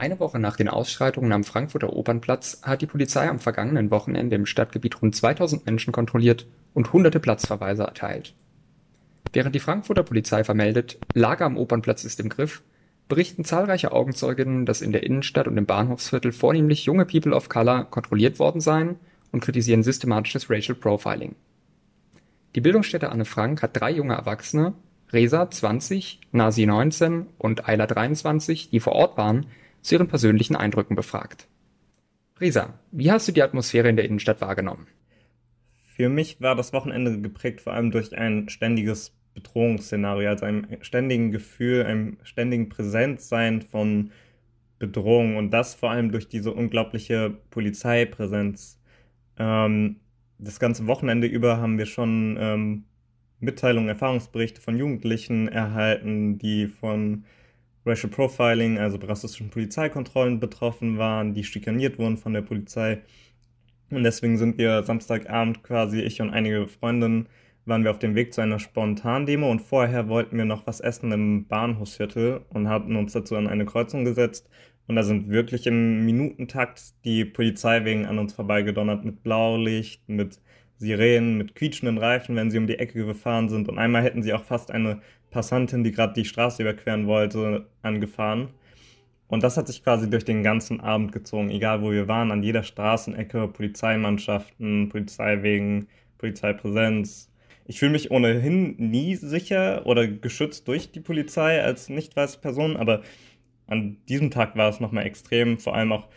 Eine Woche nach den Ausschreitungen am Frankfurter Opernplatz hat die Polizei am vergangenen Wochenende im Stadtgebiet rund 2000 Menschen kontrolliert und hunderte Platzverweise erteilt. Während die Frankfurter Polizei vermeldet, Lage am Opernplatz ist im Griff, berichten zahlreiche Augenzeuginnen, dass in der Innenstadt und im Bahnhofsviertel vornehmlich junge People of Color kontrolliert worden seien und kritisieren systematisches Racial Profiling. Die Bildungsstätte Anne Frank hat drei junge Erwachsene, Resa 20, Nasi 19 und Ayla 23, die vor Ort waren, zu ihren persönlichen Eindrücken befragt. Resa, wie hast du die Atmosphäre in der Innenstadt wahrgenommen? Für mich war das Wochenende geprägt vor allem durch ein ständiges Bedrohungsszenario, also einem ständigen Gefühl, einem ständigen Präsenzsein von Bedrohung und das vor allem durch diese unglaubliche Polizeipräsenz. Ähm, das ganze Wochenende über haben wir schon ähm, Mitteilungen, Erfahrungsberichte von Jugendlichen erhalten, die von Racial Profiling, also rassistischen Polizeikontrollen betroffen waren, die schikaniert wurden von der Polizei. Und deswegen sind wir Samstagabend quasi, ich und einige Freundinnen, waren wir auf dem Weg zu einer Spontan-Demo und vorher wollten wir noch was essen im Bahnhofsviertel und hatten uns dazu an eine Kreuzung gesetzt. Und da sind wirklich im Minutentakt die Polizeiwegen an uns vorbeigedonnert mit Blaulicht, mit Sirenen, mit quietschenden Reifen, wenn sie um die Ecke gefahren sind. Und einmal hätten sie auch fast eine Passantin, die gerade die Straße überqueren wollte, angefahren. Und das hat sich quasi durch den ganzen Abend gezogen, egal wo wir waren, an jeder Straßenecke, Polizeimannschaften, Polizeiwegen, Polizeipräsenz. Ich fühle mich ohnehin nie sicher oder geschützt durch die Polizei als nicht weiße Person, aber an diesem Tag war es nochmal extrem, vor allem auch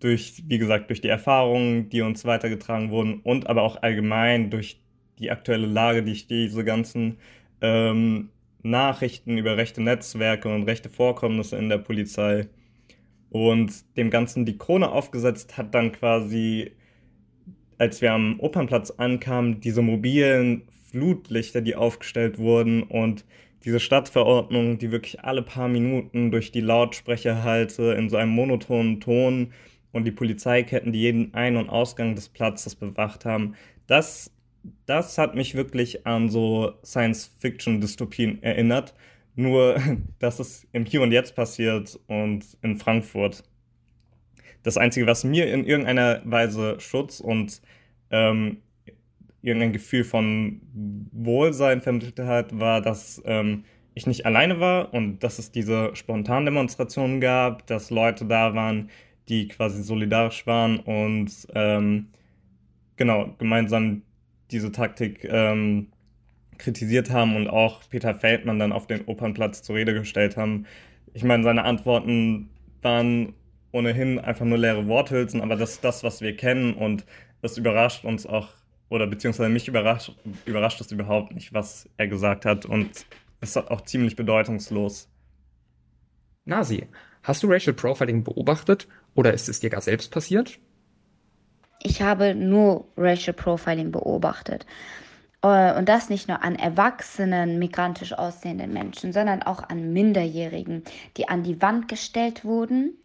durch, wie gesagt, durch die Erfahrungen, die uns weitergetragen wurden und aber auch allgemein durch die aktuelle Lage, die ich diese ganzen ähm, Nachrichten über rechte Netzwerke und rechte Vorkommnisse in der Polizei. Und dem Ganzen die Krone aufgesetzt hat dann quasi, als wir am Opernplatz ankamen, diese mobilen Flutlichter, die aufgestellt wurden und diese Stadtverordnung, die wirklich alle paar Minuten durch die Lautsprecher halte in so einem monotonen Ton und die Polizeiketten, die jeden Ein- und Ausgang des Platzes bewacht haben, das das hat mich wirklich an so Science-Fiction-Dystopien erinnert. Nur, dass es im Hier und Jetzt passiert und in Frankfurt. Das Einzige, was mir in irgendeiner Weise Schutz und ähm, irgendein Gefühl von Wohlsein vermittelt hat, war, dass ähm, ich nicht alleine war und dass es diese Spontandemonstrationen gab, dass Leute da waren, die quasi solidarisch waren und ähm, genau gemeinsam diese Taktik ähm, kritisiert haben und auch Peter Feldmann dann auf den Opernplatz zur Rede gestellt haben. Ich meine, seine Antworten waren ohnehin einfach nur leere Worthülsen, aber das ist das, was wir kennen und das überrascht uns auch, oder beziehungsweise mich überrascht, überrascht es überhaupt nicht, was er gesagt hat und es ist auch ziemlich bedeutungslos. Nasi, hast du Racial Profiling beobachtet oder ist es dir gar selbst passiert? Ich habe nur Racial Profiling beobachtet. Äh, und das nicht nur an erwachsenen, migrantisch aussehenden Menschen, sondern auch an Minderjährigen, die an die Wand gestellt wurden.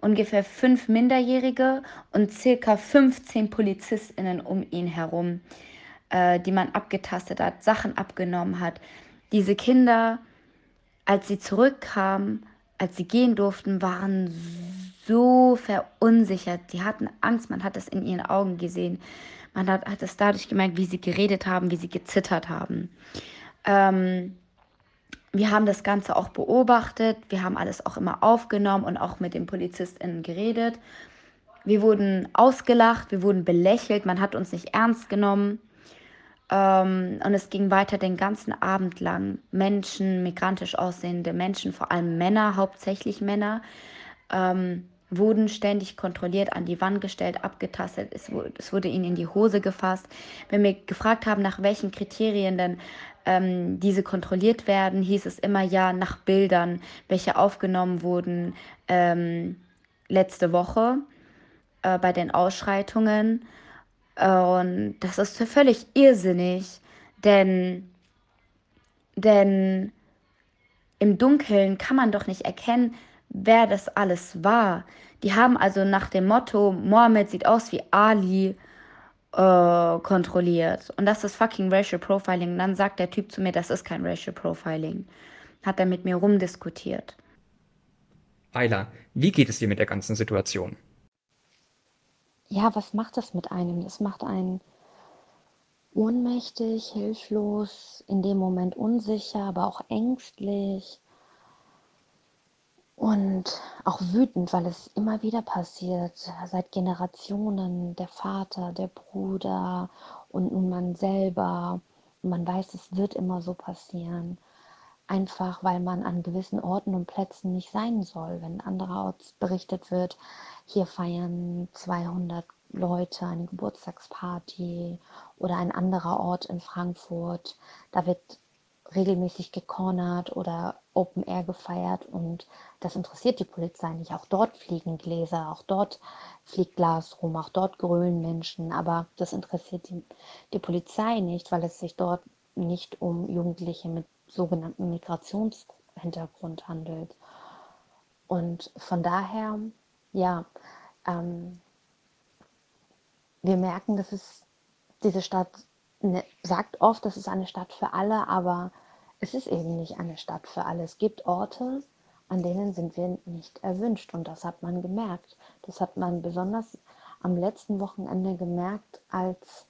Ungefähr fünf Minderjährige und circa 15 PolizistInnen um ihn herum, äh, die man abgetastet hat, Sachen abgenommen hat. Diese Kinder, als sie zurückkamen, als sie gehen durften, waren so verunsichert. Die hatten Angst, man hat es in ihren Augen gesehen. Man hat, hat es dadurch gemerkt, wie sie geredet haben, wie sie gezittert haben. Ähm, wir haben das Ganze auch beobachtet, wir haben alles auch immer aufgenommen und auch mit den PolizistInnen geredet. Wir wurden ausgelacht, wir wurden belächelt, man hat uns nicht ernst genommen. Ähm, und es ging weiter den ganzen Abend lang. Menschen, migrantisch aussehende Menschen, vor allem Männer, hauptsächlich Männer, ähm, wurden ständig kontrolliert, an die Wand gestellt, abgetastet. Es wurde, es wurde ihnen in die Hose gefasst. Wenn wir gefragt haben, nach welchen Kriterien denn ähm, diese kontrolliert werden, hieß es immer ja nach Bildern, welche aufgenommen wurden ähm, letzte Woche äh, bei den Ausschreitungen. Und das ist völlig irrsinnig, denn, denn im Dunkeln kann man doch nicht erkennen, wer das alles war. Die haben also nach dem Motto, Mohammed sieht aus wie Ali, äh, kontrolliert. Und das ist fucking Racial Profiling. Und dann sagt der Typ zu mir, das ist kein Racial Profiling. Hat er mit mir rumdiskutiert. Ayla, wie geht es dir mit der ganzen Situation? Ja, was macht das mit einem? Das macht einen ohnmächtig, hilflos, in dem Moment unsicher, aber auch ängstlich und auch wütend, weil es immer wieder passiert, seit Generationen, der Vater, der Bruder und nun man selber. Und man weiß, es wird immer so passieren. Einfach weil man an gewissen Orten und Plätzen nicht sein soll. Wenn andererorts berichtet wird, hier feiern 200 Leute eine Geburtstagsparty oder ein anderer Ort in Frankfurt. Da wird regelmäßig gecornert oder Open Air gefeiert und das interessiert die Polizei nicht. Auch dort fliegen Gläser, auch dort fliegt Glas rum, auch dort grölen Menschen, aber das interessiert die, die Polizei nicht, weil es sich dort nicht um Jugendliche mit sogenannten Migrationshintergrund handelt. Und von daher, ja, ähm, wir merken, dass es diese Stadt ne, sagt oft, das ist eine Stadt für alle, aber es ist eben nicht eine Stadt für alle. Es gibt Orte, an denen sind wir nicht erwünscht und das hat man gemerkt. Das hat man besonders am letzten Wochenende gemerkt, als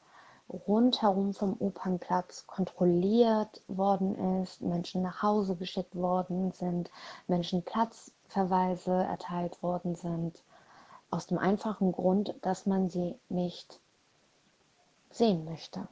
rundherum vom Opernplatz kontrolliert worden ist, Menschen nach Hause geschickt worden sind, Menschen Platzverweise erteilt worden sind. Aus dem einfachen Grund, dass man sie nicht sehen möchte.